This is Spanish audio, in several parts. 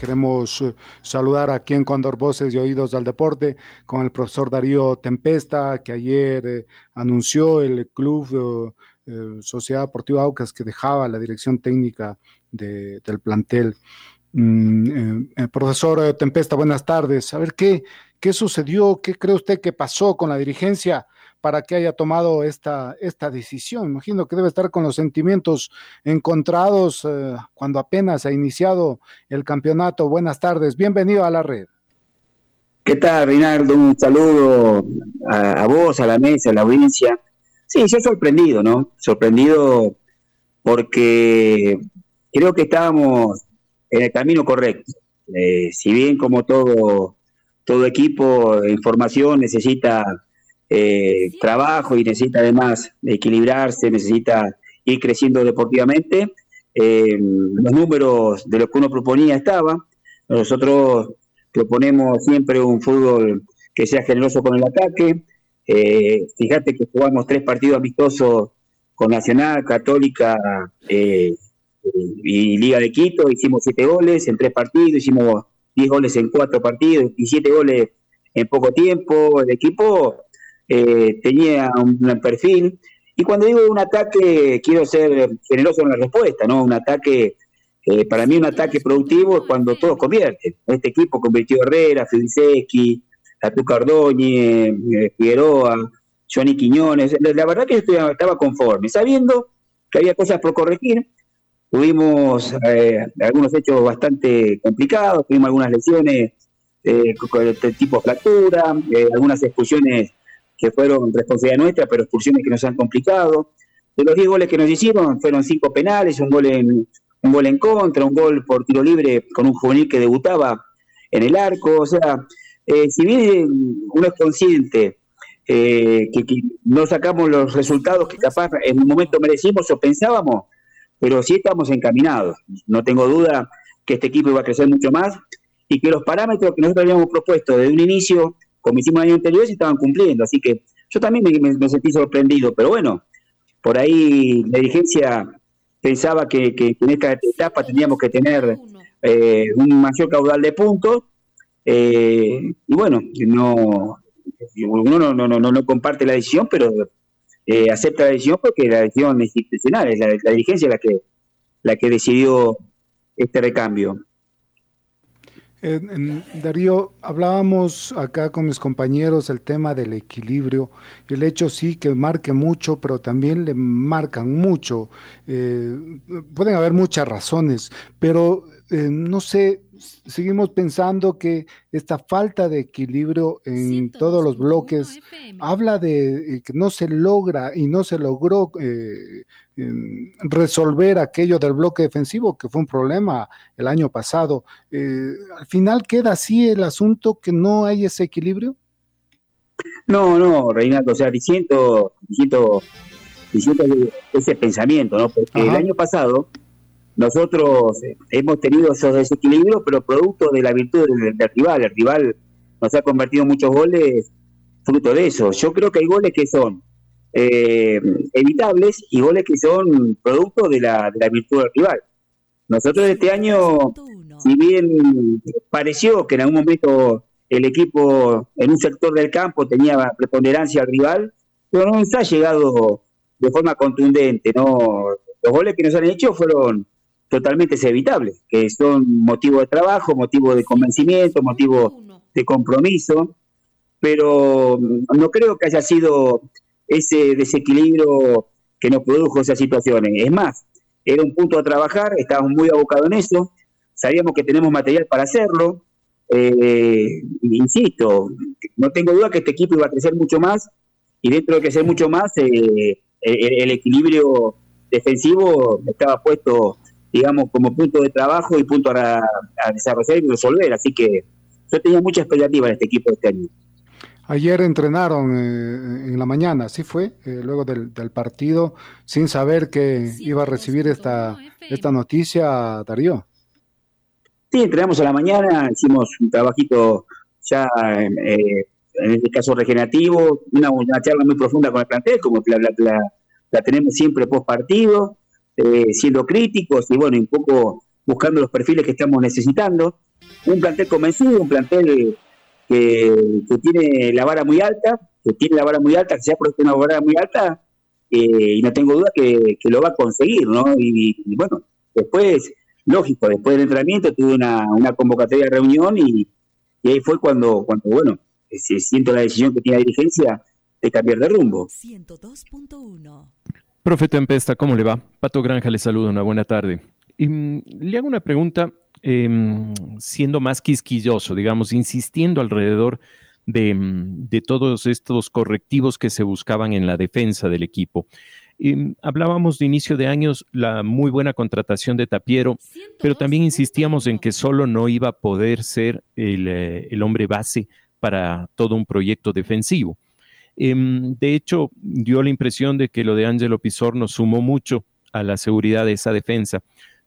Queremos eh, saludar aquí en Condor Voces y Oídos del Deporte con el profesor Darío Tempesta, que ayer eh, anunció el club eh, Sociedad Deportiva Aucas que dejaba la dirección técnica del plantel. Mm, profesor Tempesta, buenas tardes. A ver, ¿qué, ¿qué sucedió? ¿Qué cree usted que pasó con la dirigencia? Para que haya tomado esta, esta decisión. Imagino que debe estar con los sentimientos encontrados eh, cuando apenas ha iniciado el campeonato. Buenas tardes, bienvenido a la red. ¿Qué tal, Reinaldo? Un saludo a, vos, a la mesa, a la audiencia. Sí, yo sorprendido, ¿no? Sorprendido porque creo que estábamos en el camino correcto. Eh, si bien como todo, todo equipo de información necesita eh, trabajo y necesita además equilibrarse, necesita ir creciendo deportivamente. Eh, los números de lo que uno proponía estaban. Nosotros proponemos siempre un fútbol que sea generoso con el ataque. Eh, fíjate que jugamos tres partidos amistosos con Nacional, Católica y Liga de Quito. Hicimos siete goles en tres partidos, hicimos diez goles en cuatro partidos y siete goles en poco tiempo. El equipo eh, tenía un, perfil. Y cuando digo un ataque, quiero ser generoso en la respuesta, ¿no? Un ataque, eh, para mí un ataque productivo es cuando todos convierten. Este equipo convirtió Herrera, Fidisecki, Atuca Ordóñez, eh, Figueroa, Johnny Quiñones. La verdad que yo estaba conforme, sabiendo que había cosas por corregir. Tuvimos algunos hechos bastante complicados, tuvimos algunas lesiones de tipo fractura, algunas expulsiones que fueron responsabilidad nuestra, pero expulsiones que nos han complicado. De los 10 goles que nos hicieron, fueron 5 penales, un gol en un gol en contra, un gol por tiro libre con un juvenil que debutaba en el arco. O sea, eh, si bien uno es consciente eh, que, no sacamos los resultados que capaz en un momento merecimos o pensábamos, pero sí estamos encaminados. No tengo duda que este equipo iba a crecer mucho más y que los parámetros que nosotros habíamos propuesto desde un inicio como hicimos el año anterior, se estaban cumpliendo. Así que yo también me, sentí sorprendido, pero bueno, por ahí la dirigencia pensaba que, en esta etapa teníamos que tener eh, un mayor caudal de puntos. Eh, y bueno, no, uno no, no, no, no comparte la decisión, pero eh, acepta la decisión porque la decisión institucional, es la, la dirigencia la que, la que decidió este recambio. Darío, hablábamos acá con mis compañeros el tema del equilibrio. El hecho sí que marque mucho, pero también le marcan mucho. Eh, pueden haber muchas razones, pero eh, no sé, seguimos pensando que esta falta de equilibrio en todos los bloques habla de eh, que no se logra y no se logró eh, resolver aquello del bloque defensivo, que fue un problema el año pasado. Eh, al final queda así el asunto que no hay ese equilibrio. No, no, Reinaldo, o sea, diciendo, diciendo, diciendo ese pensamiento, ¿no? Porque el año pasado nosotros hemos tenido esos desequilibrios, pero producto de la virtud del, rival. El rival nos ha convertido en muchos goles fruto de eso. Yo creo que hay goles que son eh, evitables y goles que son producto de la, de la virtud del rival. Nosotros este año, si bien pareció que en algún momento el equipo en un sector del campo tenía preponderancia al rival, pero no nos ha llegado de forma contundente. no Los goles que nos han hecho fueron totalmente evitables, que son motivo de trabajo, motivo de convencimiento, motivo de compromiso, pero no creo que haya sido ese desequilibrio que nos produjo esas situaciones. Es más, era un punto a trabajar, estábamos muy abocados en eso, sabíamos que tenemos material para hacerlo. Eh, insisto, no tengo duda que este equipo iba a crecer mucho más y dentro de crecer mucho más, eh, el, equilibrio defensivo estaba puesto, digamos, como punto de trabajo y punto a, a desarrollar y resolver. Así que yo tenía mucha expectativa en este equipo este año. Ayer entrenaron eh, en la mañana, ¿sí fue? Eh, luego del, partido, sin saber que iba a recibir esta, esta noticia, Darío. Sí, entrenamos a la mañana, hicimos un trabajito ya, eh, en este caso regenerativo, una, una, charla muy profunda con el plantel, como la, la, tenemos siempre post partido, siendo críticos y bueno, un poco buscando los perfiles que estamos necesitando. Un plantel convencido, un plantel que, tiene la vara muy alta, que tiene la vara muy alta, que se ha puesto una vara muy alta, eh, y no tengo duda que, lo va a conseguir, ¿no? Y, bueno, después, lógico, después del entrenamiento tuve una, convocatoria de reunión y, ahí fue cuando, cuando bueno, siento la decisión que tiene la dirigencia de cambiar de rumbo. 102.1 Profe Tempesta, ¿cómo le va? Pato Granja le saluda, una buena tarde. Mm, le hago una pregunta Em, siendo más quisquilloso, digamos, insistiendo alrededor mm, de, todos estos correctivos que se buscaban en la defensa del equipo. Em, hablábamos de inicio de años la muy buena contratación de Tapiero, pero también insistíamos en que solo no iba a poder ser el, eh, el hombre base para todo un proyecto defensivo. Em, de hecho, dio la impresión de que lo de Angelo Pizorno sumó mucho a la seguridad de esa defensa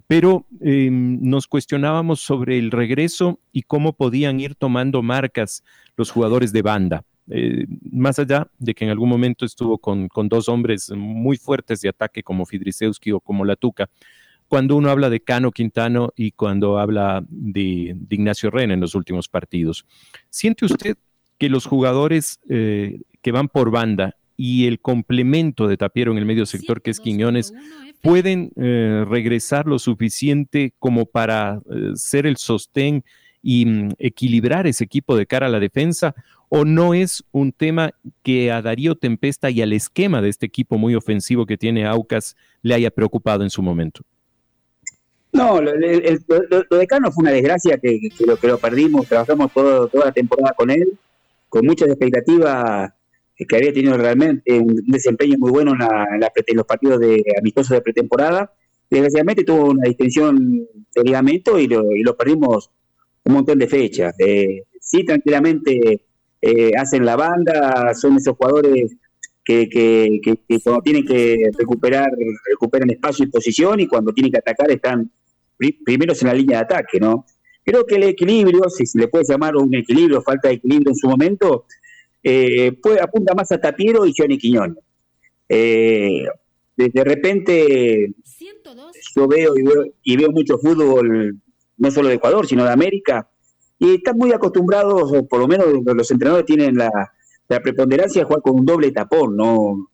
pero em, nos cuestionábamos sobre el regreso y cómo podían ir tomando marcas los jugadores de banda. Eh, más allá de que en algún momento estuvo con, dos hombres muy fuertes de ataque como Fidrisewski o como Latuca, cuando uno habla de Cano Quintano y cuando habla de, Ignacio Ren en los últimos partidos. ¿Siente usted que los jugadores eh, que van por banda y el complemento de Tapiero en el medio sector, que es Quiñones, pueden eh, regresar lo suficiente como para eh, ser el sostén y mm, equilibrar ese equipo de cara a la defensa? ¿O no es un tema que a Darío Tempesta y al esquema de este equipo muy ofensivo que tiene Aucas le haya preocupado en su momento? No, lo, de Cano fue una desgracia que, lo, que lo perdimos, trabajamos toda la temporada con él, con muchas expectativas que había tenido realmente un desempeño muy bueno en, los partidos de amistosos de pretemporada. Desgraciadamente tuvo una distensión de ligamento y lo, perdimos un montón de fechas. Eh, sí, tranquilamente eh, hacen la banda, son esos jugadores que, que, cuando tienen que recuperar, recuperan espacio y posición y cuando tienen que atacar están primeros en la línea de ataque, ¿no? Creo que el equilibrio, si se le puede llamar un equilibrio, falta de equilibrio en su momento, eh, apunta más a Tapiero y Johnny Quiñón. Eh, de, repente yo veo y, veo mucho fútbol, no solo de Ecuador, sino de América, y están muy acostumbrados, por lo menos los entrenadores tienen la, preponderancia de jugar con un doble tapón. ¿no?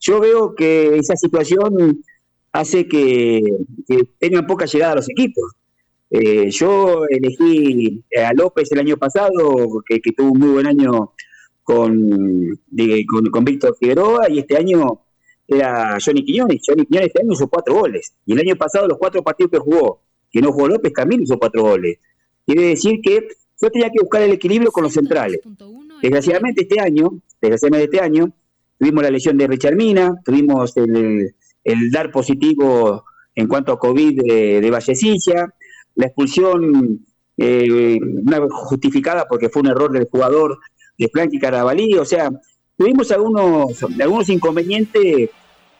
Yo veo que esa situación hace que, tengan poca llegada a los equipos. Eh, yo elegí a López el año pasado, que, que tuvo un muy buen año con, con, Víctor Figueroa y este año era Johnny Quiñones. Johnny Quiñones este año hizo cuatro goles. Y el año pasado los cuatro partidos que jugó, que no jugó López, también hizo cuatro goles. Quiere decir que yo tenía que buscar el equilibrio con los centrales. Desgraciadamente este año, desgraciadamente este año, tuvimos la lesión de Richard Mina, tuvimos el, dar positivo en cuanto a COVID de, de Vallecilla, la expulsión eh, justificada porque fue un error del jugador de Frankie Carabalí, o sea, tuvimos algunos, algunos inconvenientes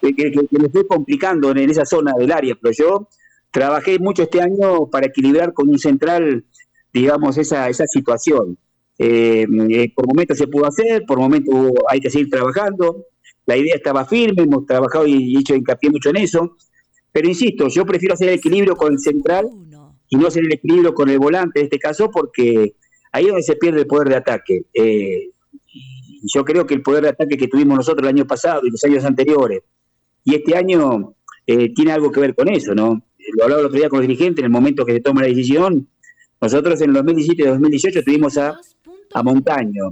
que, que, que fue complicando en, esa zona del área, pero yo trabajé mucho este año para equilibrar con un central, digamos, esa, esa situación. Eh, eh, por momentos se pudo hacer, por momentos hay que seguir trabajando. La idea estaba firme, hemos trabajado y hecho hincapié mucho en eso. Pero insisto, yo prefiero hacer equilibrio con el central y no hacer el equilibrio con el volante en este caso, porque ahí es donde se pierde el poder de ataque. Eh, yo creo que el poder de ataque que tuvimos nosotros el año pasado y los años anteriores, y este año eh, tiene algo que ver con eso, ¿no? Lo hablaba el otro día con los dirigentes en el momento que se toma la decisión. Nosotros en el 2017 y 2018 tuvimos a, a Montaño,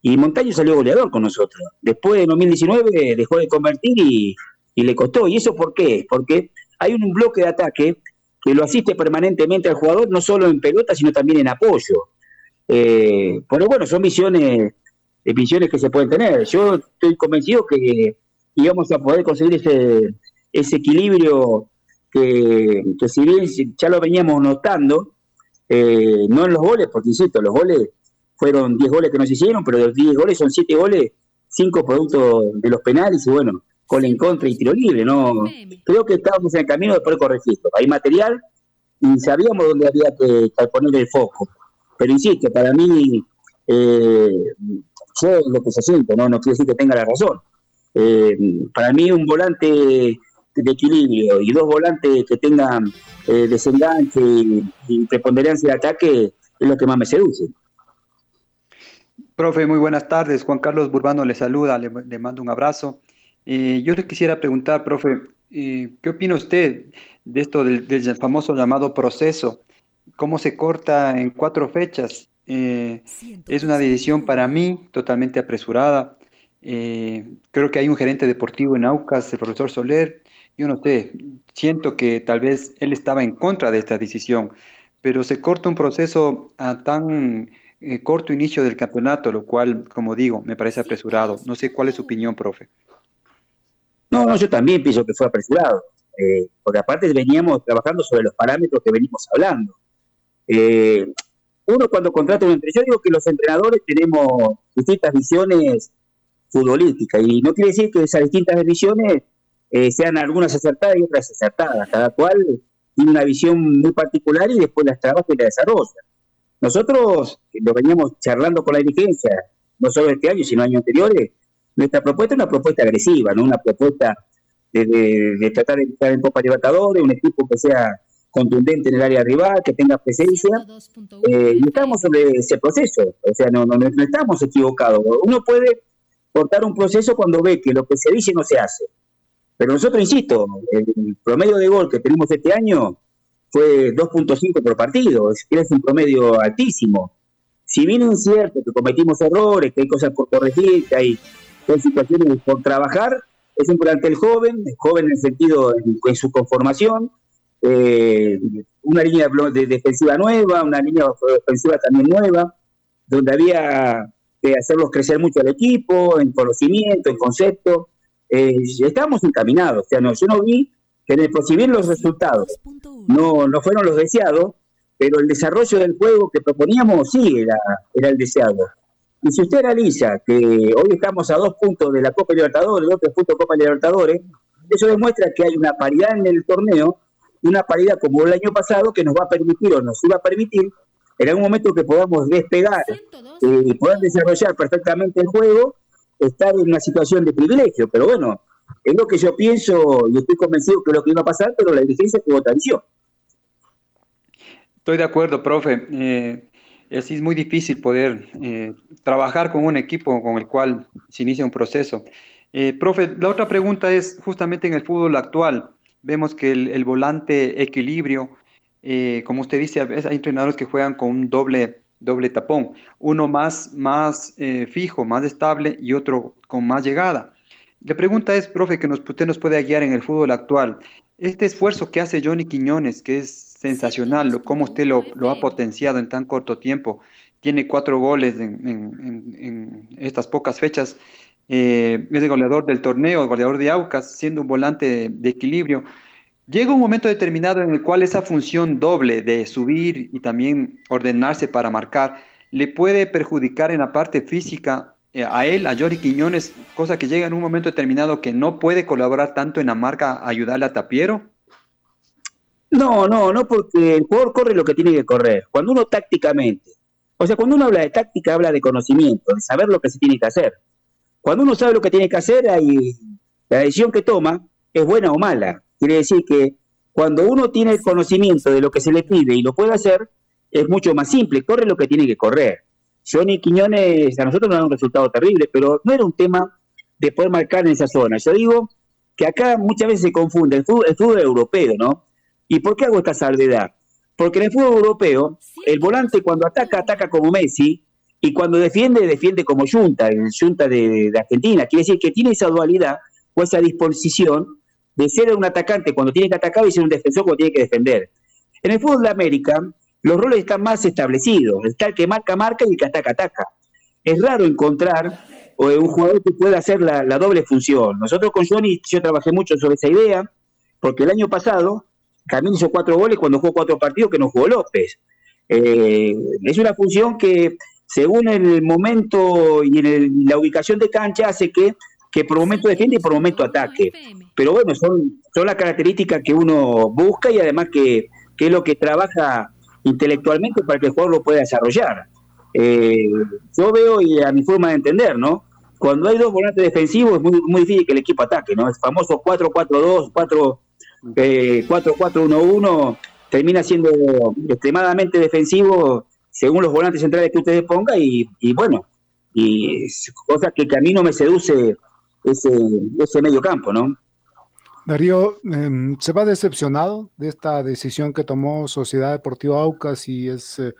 y Montaño salió goleador con nosotros. Después de 2019 dejó de convertir y, y le costó. ¿Y eso por qué? Porque hay un bloque de ataque que lo asiste permanentemente al jugador, no solo en pelota, sino también en apoyo. Eh, pero bueno, son visiones, eh, visiones que se pueden tener. Yo estoy convencido que íbamos a poder conseguir ese, ese equilibrio que, si bien ya lo veníamos notando, eh, no en los goles, porque insisto, los goles fueron 10 goles que nos hicieron, pero de los 10 goles son 7 goles, 5 productos de los penales y bueno, con en contra y tiro libre. no Creo que estábamos en el camino de poder corregirlo. Hay material y sabíamos dónde había que, poner el foco. Pero insisto, para mí, eh, yo lo que se siente, ¿no? no quiere decir que tenga la razón. Eh, para mí un volante de equilibrio y dos volantes que tengan eh, desenganche y, preponderancia de ataque es lo que más me seduce. Profe, muy buenas tardes. Juan Carlos Burbano le saluda, le, mando un abrazo. Eh, yo le quisiera preguntar, profe, eh, ¿qué opina usted de esto del, famoso llamado proceso? ¿Cómo se corta en cuatro fechas? es una decisión para mí totalmente apresurada. creo que hay un gerente deportivo en Aucas, el profesor Soler, yo no sé, siento que tal vez él estaba en contra de esta decisión, pero se corta un proceso a tan eh, corto inicio del campeonato, lo cual, como digo, me parece apresurado. No sé cuál es su opinión, profe. No, no, yo también pienso que fue apresurado, eh, porque aparte veníamos trabajando sobre los parámetros que venimos hablando. Eh, uno cuando contrata un entrenador, yo digo que los entrenadores tenemos distintas visiones futbolísticas y no quiere decir que esas distintas visiones eh, sean algunas acertadas y otras acertadas. Cada cual tiene una visión muy particular y después las trabaja y la desarrolla. Nosotros lo veníamos charlando con la dirigencia, no solo este año, sino años anteriores. Nuestra propuesta es una propuesta agresiva, no una propuesta de, tratar de estar en Copa Libertadores, un equipo que sea contundente en el área rival, que tenga presencia. Eh, estamos sobre ese proceso, o sea, no estamos equivocados. Uno puede cortar un proceso cuando ve que lo que se dice no se hace. Pero nosotros, insisto, el promedio de gol que tenemos este año fue 2.5 por partido, es, es un promedio altísimo. Si bien es cierto que cometimos errores, que hay cosas por corregir, que hay, situaciones por trabajar, es un plantel joven, joven en el sentido de, su conformación, eh, una línea de defensiva nueva, una línea ofensiva también nueva, donde había que hacerlos crecer mucho al equipo, en conocimiento, en concepto eh, estamos encaminados. O sea, no, yo no vi que, si bien los resultados no, no fueron los deseados, pero el desarrollo del juego que proponíamos sí era, era el deseado. Y si usted analiza que hoy estamos a dos puntos de la Copa Libertadores, dos puntos de Copa Libertadores, eso demuestra que hay una paridad en el torneo, una paridad como el año pasado que nos va a permitir o nos iba a permitir en algún momento que podamos despegar eh, y poder desarrollar perfectamente el juego estar en una situación de privilegio, pero bueno, es lo que yo pienso y estoy convencido que es lo que iba a pasar, pero la dirigencia tuvo tradición. Estoy de acuerdo, profe. Eh, así es muy difícil poder eh, trabajar con un equipo con el cual se inicia un proceso. Eh, profe, la otra pregunta es justamente en el fútbol actual. Vemos que el, volante equilibrio, como usted dice, hay entrenadores que juegan con un doble doble tapón, uno más, más eh, fijo, más estable y otro con más llegada. La pregunta es, profe, que nos, usted nos puede guiar en el fútbol actual. Este esfuerzo que hace Johnny Quiñones, que es sensacional, cómo usted lo, lo, ha potenciado en tan corto tiempo, tiene cuatro goles en, estas pocas fechas, eh, es el goleador del torneo, el goleador de Aucas, siendo un volante de equilibrio. Llega un momento determinado en el cual esa función doble de subir y también ordenarse para marcar le puede perjudicar en la parte física eh, a él, a Jory Quiñones, cosa que llega en un momento determinado que no puede colaborar tanto en la marca, ayudarle a Tapiero? No, no, no, porque el jugador corre lo que tiene que correr. Cuando uno tácticamente, o sea, cuando uno habla de táctica, habla de conocimiento, de saber lo que se tiene que hacer. Cuando uno sabe lo que tiene que hacer, ahí la decisión que toma es buena o mala. Quiere decir que cuando uno tiene el conocimiento de lo que se le pide y lo puede hacer, es mucho más simple, corre lo que tiene que correr. Johnny Quiñones a nosotros nos da un resultado terrible, pero no era un tema de poder marcar en esa zona. Yo digo que acá muchas veces se confunde el fútbol, europeo, ¿no? ¿Y por qué hago esta salvedad? Porque en el fútbol europeo, el volante cuando ataca, ataca como Messi, y cuando defiende, defiende como Junta, el Junta de, de Argentina. Quiere decir que tiene esa dualidad o esa disposición de ser un atacante cuando tiene que atacar y ser un defensor cuando tiene que defender. En el fútbol de América, los roles están más establecidos. Está el que marca, marca y el que ataca, ataca. Es raro encontrar un jugador que pueda hacer la, doble función. Nosotros con Johnny, yo trabajé mucho sobre esa idea, porque el año pasado Camilo hizo cuatro goles cuando jugó cuatro partidos que no jugó López. Eh, es una función que, según el momento y en la ubicación de cancha, hace que, que por momento defiende y por momento ataque. Pero bueno, son, son las características que uno busca y además que, que es lo que trabaja intelectualmente para que el jugador lo pueda desarrollar. Eh, yo veo y a mi forma de entender, ¿no? Cuando hay dos volantes defensivos es muy, muy difícil que el equipo ataque, ¿no? El famoso 4-4-2, 4-4-1-1 eh, termina siendo extremadamente defensivo según los volantes centrales que ustedes pongan y, bueno, y cosas que, a mí no me seduce ese, ese medio campo, ¿no? Darío, em, ¿se va decepcionado de esta decisión que tomó Sociedad Deportiva Aucas y es, eh,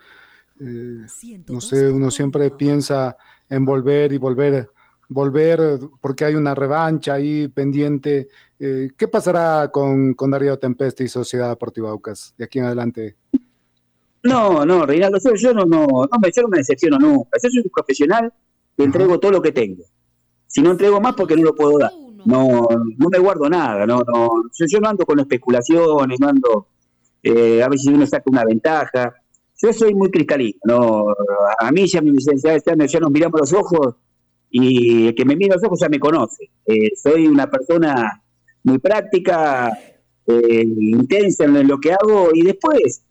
eh, no sé, uno siempre piensa en volver y volver, volver porque hay una revancha ahí pendiente. Eh, ¿Qué pasará con, con, Darío Tempeste y Sociedad Deportiva Aucas de aquí en adelante? No, no, Reinaldo, yo, no, no, no, me, yo no me decepciono nunca. Yo soy un profesional que entrego todo lo que tengo. Si no entrego más, porque no lo puedo dar no, no me guardo nada, no, no, yo, no ando con especulaciones, no ando eh, a ver si uno saca una ventaja. Yo soy muy cristalino, no, a mí ya, ya, ya nos miramos los ojos y el que me mira los ojos ya me conoce. Eh, soy una persona muy práctica, eh, intensa en lo que hago y después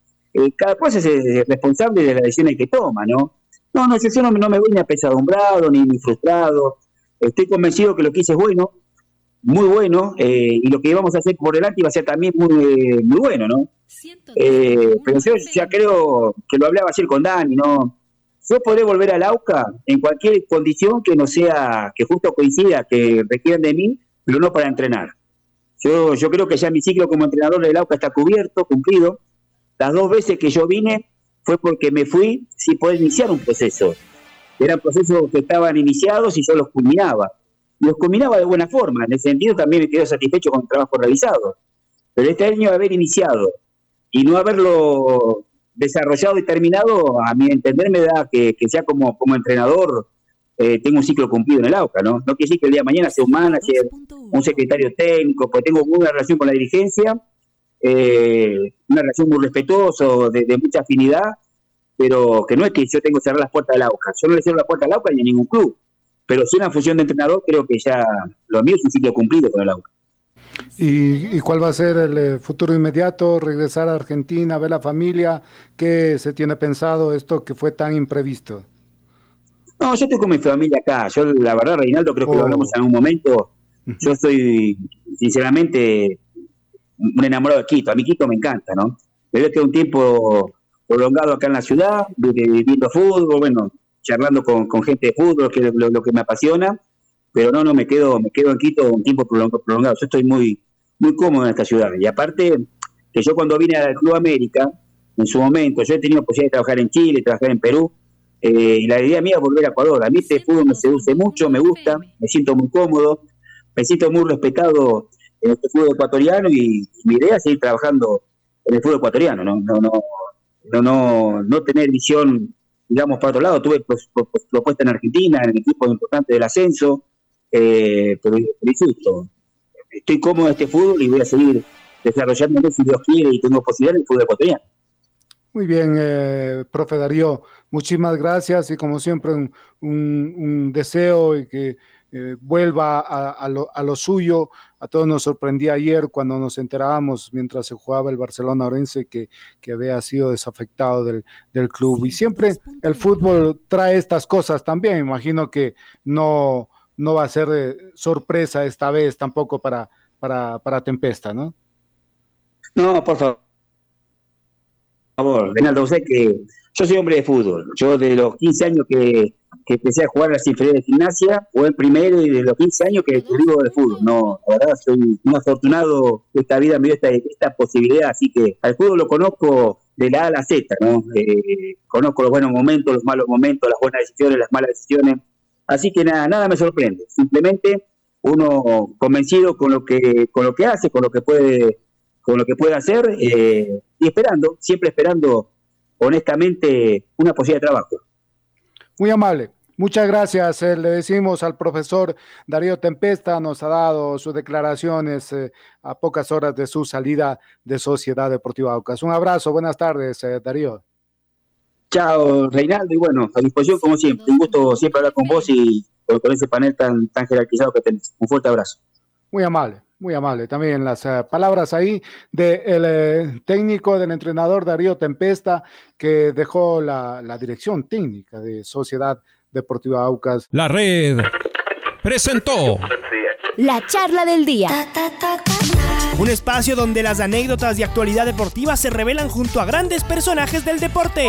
cada cosa es responsable de las decisiones que toma, ¿no? No, no, yo, no, no me voy ni apesadumbrado ni, ni frustrado. Estoy convencido que lo que hice es bueno, muy bueno eh, y lo que íbamos a hacer por delante iba a ser también muy, muy bueno, ¿no? Eh, pero yo ya creo que lo hablaba ayer con Dani, ¿no? Yo podré volver al AUCA en cualquier condición que no sea, que justo coincida, que requieran de mí, pero no para entrenar. Yo, yo creo que ya mi ciclo como entrenador del AUCA está cubierto, cumplido. Las dos veces que yo vine fue porque me fui sin poder iniciar un proceso. Eran procesos que estaban iniciados y yo los culminaba los combinaba de buena forma. En ese sentido también me quedo satisfecho con el trabajo realizado. Pero este año haber iniciado y no haberlo desarrollado y terminado, a mi entender me da que, que ya como, como entrenador eh, tengo un ciclo cumplido en el AUCA, ¿no? No quiere decir que el día de mañana sea un manager, un secretario técnico, pues tengo una relación con la dirigencia, eh, una relación muy respetuosa, de, de, mucha afinidad, pero que no es que yo tengo que cerrar las puertas del AUCA. Yo no le cierro la puerta al AUCA ni a ningún club pero si una función de entrenador, creo que ya lo mío es un sitio cumplido con el AUCA. ¿Y, cuál va a ser el eh, futuro inmediato? ¿Regresar a Argentina, ver la familia? ¿Qué se tiene pensado esto que fue tan imprevisto? No, yo estoy con mi familia acá. Yo, la verdad, Reinaldo, creo que lo hablamos en un momento. Yo soy, sinceramente, un enamorado de Quito. A mí Quito me encanta, ¿no? Pero que un tiempo prolongado acá en la ciudad, viviendo fútbol, bueno, charlando con, gente de fútbol, que es lo, que me apasiona, pero no, no, me quedo, me quedo en Quito un tiempo prolongado. Yo estoy muy, muy cómodo en esta ciudad. Y aparte, que yo cuando vine al Club América, en su momento, yo he tenido posibilidad de trabajar en Chile, trabajar en Perú, eh, y la idea mía es volver a Ecuador. A mí este fútbol me seduce mucho, me gusta, me siento muy cómodo, me siento muy respetado en este fútbol ecuatoriano y, mi idea es seguir trabajando en el fútbol ecuatoriano, no, no, no, no, no, no tener visión digamos, para otro lado. Tuve propuesta en Argentina, en el equipo importante del ascenso, eh, pero, insisto, estoy cómodo en este fútbol y voy a seguir desarrollándome si Dios quiere y tengo posibilidad en el fútbol ecuatoriano. Muy bien, eh, profe Darío, muchísimas gracias y como siempre un, un deseo y que eh, vuelva a, lo, suyo. A todos nos sorprendía ayer cuando nos enterábamos mientras se jugaba el Barcelona Orense que, que había sido desafectado del, club. Y siempre el fútbol trae estas cosas también. Imagino que no, no va a ser eh, sorpresa esta vez tampoco para, para, para Tempesta, ¿no? No, por favor. Por favor, Renaldo, sé que yo soy hombre de fútbol. Yo de los 15 años que que empecé a jugar a las inferiores de gimnasia, o en primero y de los 15 años que vivo de fútbol. No, la verdad soy un afortunado que esta vida me dio esta, esta posibilidad, así que al fútbol lo conozco de la A a la Z, ¿no? Eh, conozco los buenos momentos, los malos momentos, las buenas decisiones, las malas decisiones. Así que nada, nada me sorprende. Simplemente uno convencido con lo que, con lo que hace, con lo que puede, con lo que puede hacer, eh, y esperando, siempre esperando honestamente una posibilidad de trabajo. Muy amable. Muchas gracias. Eh, le decimos al profesor Darío Tempesta, nos ha dado sus declaraciones eh, a pocas horas de su salida de Sociedad Deportiva Aucas. Un abrazo, buenas tardes, eh, Darío. Chao, Reinaldo, y bueno, a disposición como siempre. Un gusto siempre hablar con vos y con, ese panel tan, tan jerarquizado que tenés. Un fuerte abrazo. Muy amable. Muy amable. También las palabras ahí del técnico, del entrenador Darío Tempesta, que dejó la, la dirección técnica de Sociedad Deportiva Aucas. La red presentó la charla del día. Un espacio donde las anécdotas de actualidad deportiva se revelan junto a grandes personajes del deporte.